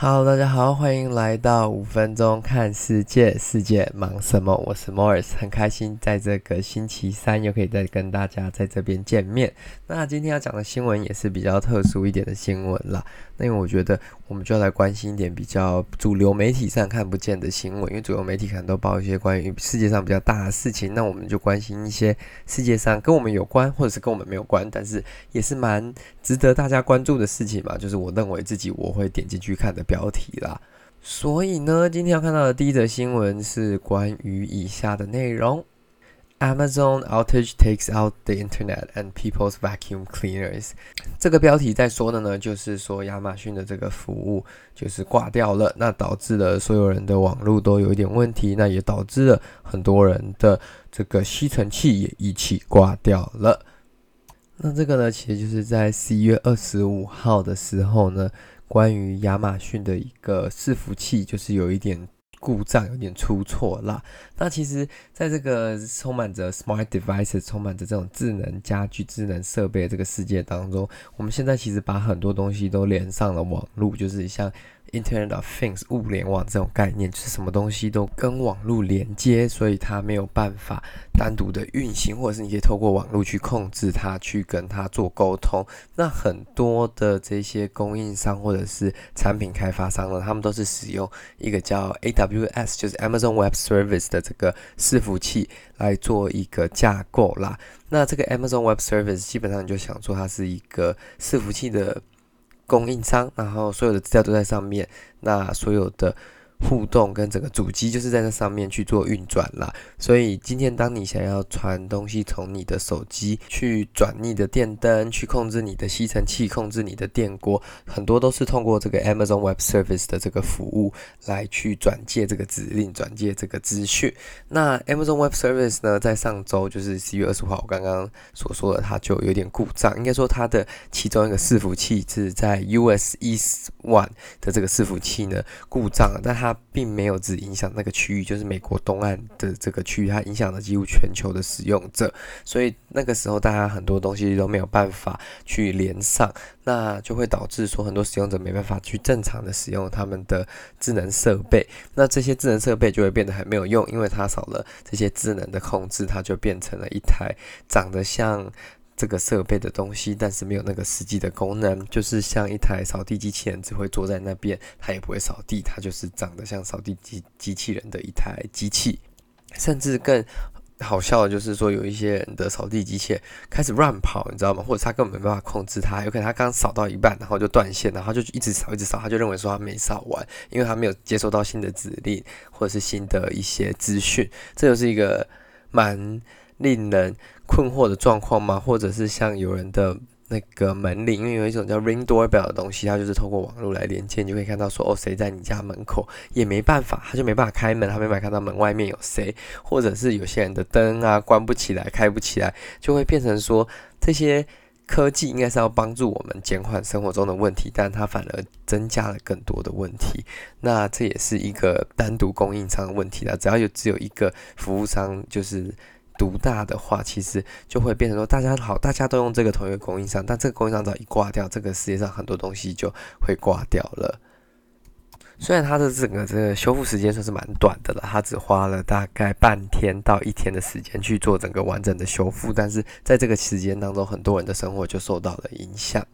Hello，大家好，欢迎来到五分钟看世界，世界忙什么？我是 Morris，很开心在这个星期三又可以再跟大家在这边见面。那今天要讲的新闻也是比较特殊一点的新闻啦。那因为我觉得我们就要来关心一点比较主流媒体上看不见的新闻，因为主流媒体可能都报一些关于世界上比较大的事情，那我们就关心一些世界上跟我们有关或者是跟我们没有关，但是也是蛮值得大家关注的事情嘛。就是我认为自己我会点进去看的标题啦。所以呢，今天要看到的第一则新闻是关于以下的内容。Amazon outage takes out the internet and people's vacuum cleaners。这个标题在说的呢，就是说亚马逊的这个服务就是挂掉了，那导致了所有人的网络都有一点问题，那也导致了很多人的这个吸尘器也一起挂掉了。那这个呢，其实就是在十一月二十五号的时候呢，关于亚马逊的一个伺服器，就是有一点。故障有点出错啦。那其实，在这个充满着 smart devices、充满着这种智能家居、智能设备的这个世界当中，我们现在其实把很多东西都连上了网络，就是像。Internet of Things 物联网这种概念，就是什么东西都跟网络连接，所以它没有办法单独的运行，或者是你可以透过网络去控制它，去跟它做沟通。那很多的这些供应商或者是产品开发商呢，他们都是使用一个叫 AWS，就是 Amazon Web Service 的这个伺服器来做一个架构啦。那这个 Amazon Web Service 基本上你就想说它是一个伺服器的。供应商，然后所有的资料都在上面，那所有的。互动跟整个主机就是在那上面去做运转啦，所以今天当你想要传东西从你的手机去转你的电灯，去控制你的吸尘器，控制你的电锅，很多都是通过这个 Amazon Web Service 的这个服务来去转借这个指令，转借这个资讯。那 Amazon Web Service 呢，在上周就是十一月二十五号，我刚刚所说的，它就有点故障，应该说它的其中一个伺服器是在 US East One 的这个伺服器呢故障，但它。它并没有只影响那个区域，就是美国东岸的这个区域，它影响了几乎全球的使用者，所以那个时候大家很多东西都没有办法去连上，那就会导致说很多使用者没办法去正常的使用他们的智能设备，那这些智能设备就会变得很没有用，因为它少了这些智能的控制，它就变成了一台长得像。这个设备的东西，但是没有那个实际的功能，就是像一台扫地机器人，只会坐在那边，它也不会扫地，它就是长得像扫地机机器人的一台机器。甚至更好笑的就是说，有一些人的扫地机器开始乱跑，你知道吗？或者他根本没办法控制它，有可能他刚扫到一半，然后就断线，然后就一直扫，一直扫，他就认为说他没扫完，因为他没有接收到新的指令或者是新的一些资讯。这就是一个蛮。令人困惑的状况吗？或者是像有人的那个门铃，因为有一种叫 Ring Doorbell 的东西，它就是透过网络来连接，你就可以看到说哦，谁在你家门口，也没办法，他就没办法开门，他没办法看到门外面有谁，或者是有些人的灯啊关不起来，开不起来，就会变成说这些科技应该是要帮助我们减缓生活中的问题，但它反而增加了更多的问题。那这也是一个单独供应商的问题了，只要有只有一个服务商，就是。独大的话，其实就会变成说，大家好，大家都用这个同一个供应商，但这个供应商只要一挂掉，这个世界上很多东西就会挂掉了。虽然它的整个这个修复时间算是蛮短的了，它只花了大概半天到一天的时间去做整个完整的修复，但是在这个时间当中，很多人的生活就受到了影响。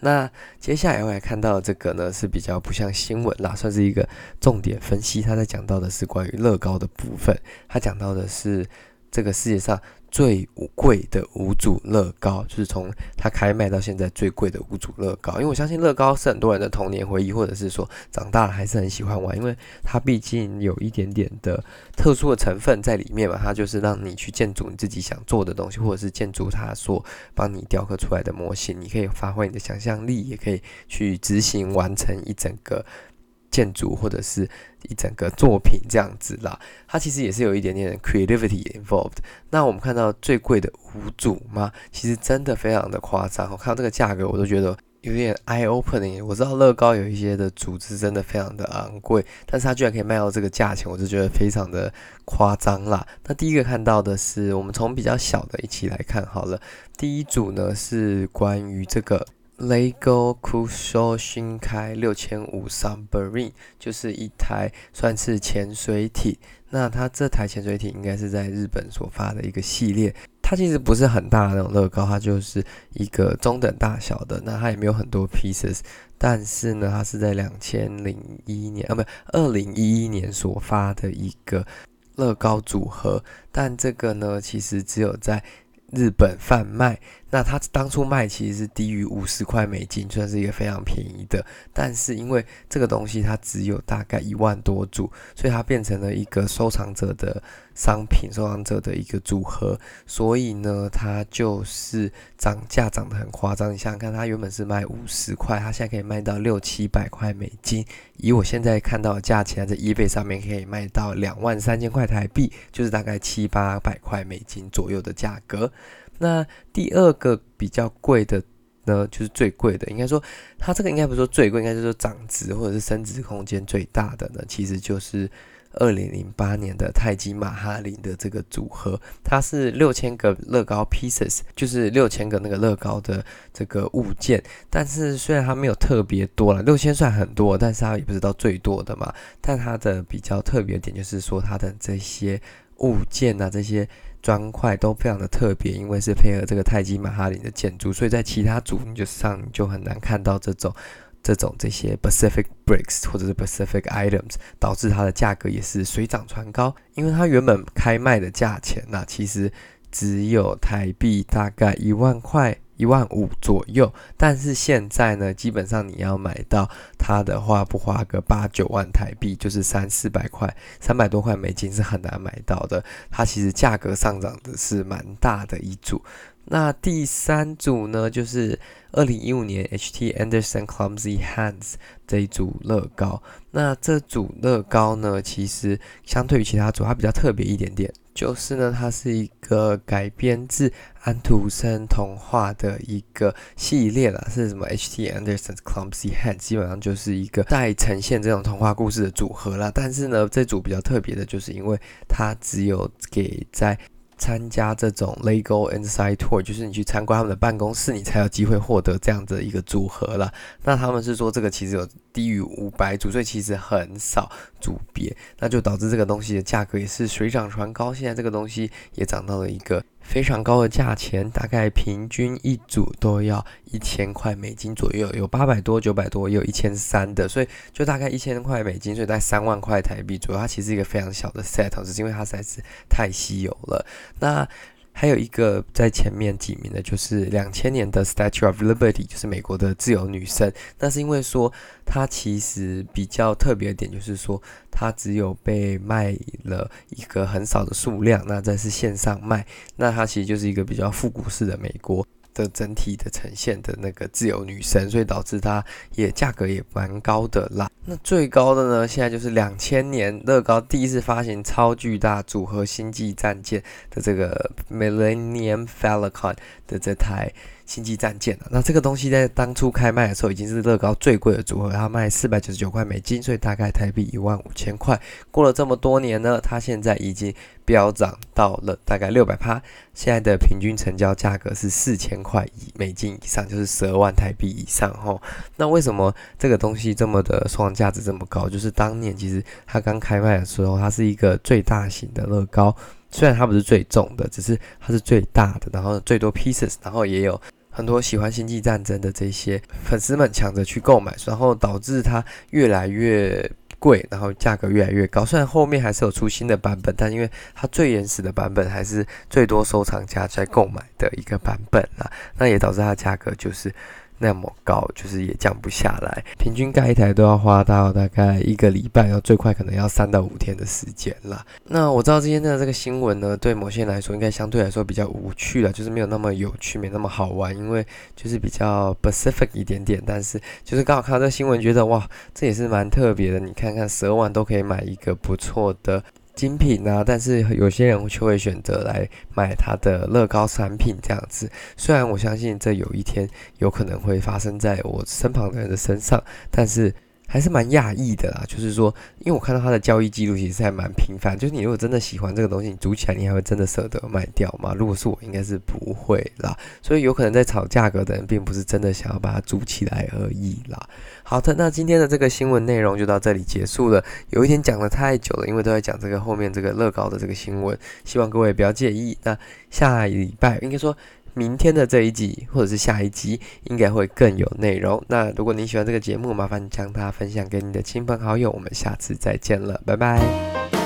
那接下来我来看到这个呢，是比较不像新闻啦，算是一个重点分析。他在讲到的是关于乐高的部分，他讲到的是。这个世界上最贵的无组乐高，就是从它开卖到现在最贵的无组乐高。因为我相信乐高是很多人的童年回忆，或者是说长大了还是很喜欢玩，因为它毕竟有一点点的特殊的成分在里面嘛。它就是让你去建筑你自己想做的东西，或者是建筑它所帮你雕刻出来的模型。你可以发挥你的想象力，也可以去执行完成一整个。建筑或者是一整个作品这样子啦，它其实也是有一点点 creativity involved。那我们看到最贵的五组吗？其实真的非常的夸张。我看到这个价格，我都觉得有点 eye opening。我知道乐高有一些的组织真的非常的昂贵，但是它居然可以卖到这个价钱，我就觉得非常的夸张啦。那第一个看到的是，我们从比较小的一起来看好了。第一组呢是关于这个。Lego Kuso 新开六千五 Submarine，就是一台算是潜水艇。那它这台潜水艇应该是在日本所发的一个系列。它其实不是很大的那种乐高，它就是一个中等大小的。那它也没有很多 pieces，但是呢，它是在两千零一年啊，不，二零一一年所发的一个乐高组合。但这个呢，其实只有在日本贩卖。那它当初卖其实是低于五十块美金，算是一个非常便宜的。但是因为这个东西它只有大概一万多组，所以它变成了一个收藏者的商品，收藏者的一个组合。所以呢，它就是涨价涨得很夸张。你想想看，它原本是卖五十块，它现在可以卖到六七百块美金。以我现在看到的价钱，在 eBay 上面可以卖到两万三千块台币，就是大概七八百块美金左右的价格。那第二个比较贵的呢，就是最贵的，应该说它这个应该不是说最贵，应该就是说涨值或者是升值空间最大的呢，其实就是二零零八年的泰姬玛哈林的这个组合，它是六千个乐高 pieces，就是六千个那个乐高的这个物件，但是虽然它没有特别多了，六千算很多，但是它也不是到最多的嘛，但它的比较特别点就是说它的这些物件啊，这些。砖块都非常的特别，因为是配合这个泰姬玛哈林的建筑，所以在其他组你就上就很难看到这种这种这些 Pacific bricks 或者是 Pacific items，导致它的价格也是水涨船高。因为它原本开卖的价钱呢、啊、其实只有台币大概一万块。一万五左右，但是现在呢，基本上你要买到它的话，不花个八九万台币，就是三四百块，三百多块美金是很难买到的。它其实价格上涨的是蛮大的一组。那第三组呢，就是二零一五年 HT Anderson Clumsy Hands 这一组乐高。那这组乐高呢，其实相对于其他组，它比较特别一点点。就是呢，它是一个改编自安徒生童话的一个系列啦，是什么？H.T. Anderson's Clumsy Hand，基本上就是一个在呈现这种童话故事的组合啦。但是呢，这组比较特别的，就是因为它只有给在参加这种 Lego Inside Tour，就是你去参观他们的办公室，你才有机会获得这样的一个组合了。那他们是说这个其实有低于五百组，所以其实很少组别，那就导致这个东西的价格也是水涨船高。现在这个东西也涨到了一个。非常高的价钱，大概平均一组都要一千块美金左右，有八百多、九百多，也有一千三的，所以就大概一千块美金，所以在三万块台币左右。它其实一个非常小的 set，只是因为它实在是太稀有了。那还有一个在前面几名的，就是两千年的 Statue of Liberty，就是美国的自由女神。那是因为说它其实比较特别的点，就是说它只有被卖了一个很少的数量，那这是线上卖。那它其实就是一个比较复古式的美国。的整体的呈现的那个自由女神，所以导致它也价格也蛮高的啦。那最高的呢，现在就是两千年乐高第一次发行超巨大组合星际战舰的这个 Millennium Falcon 的这台。星际战舰了，那这个东西在当初开卖的时候已经是乐高最贵的组合，它卖四百九十九块美金，所以大概台币一万五千块。过了这么多年呢，它现在已经飙涨到了大概六百趴，现在的平均成交价格是四千块以美金以上，就是十二万台币以上吼。那为什么这个东西这么的收藏价值这么高？就是当年其实它刚开卖的时候，它是一个最大型的乐高，虽然它不是最重的，只是它是最大的，然后最多 pieces，然后也有。很多喜欢星际战争的这些粉丝们抢着去购买，然后导致它越来越贵，然后价格越来越高。虽然后面还是有出新的版本，但因为它最原始的版本还是最多收藏家在购买的一个版本啦，那也导致它的价格就是。那么高，就是也降不下来。平均盖一台都要花到大概一个礼拜，然后最快可能要三到五天的时间啦。那我知道今天的这个新闻呢，对某些人来说应该相对来说比较无趣了，就是没有那么有趣，没那么好玩，因为就是比较 specific 一点点。但是就是刚好看到这个新闻，觉得哇，这也是蛮特别的。你看看十二万都可以买一个不错的。精品啊，但是有些人却会选择来买他的乐高产品这样子。虽然我相信这有一天有可能会发生在我身旁的人的身上，但是还是蛮讶异的啦。就是说，因为我看到他的交易记录其实还蛮频繁。就是你如果真的喜欢这个东西，你组起来，你还会真的舍得卖掉吗？如果是我，应该是不会啦。所以有可能在炒价格的人，并不是真的想要把它组起来而已啦。好的，那今天的这个新闻内容就到这里结束了。有一天讲得太久了，因为都在讲这个后面这个乐高的这个新闻，希望各位不要介意。那下礼拜应该说。明天的这一集，或者是下一集，应该会更有内容。那如果你喜欢这个节目，麻烦将它分享给你的亲朋好友。我们下次再见了，拜拜。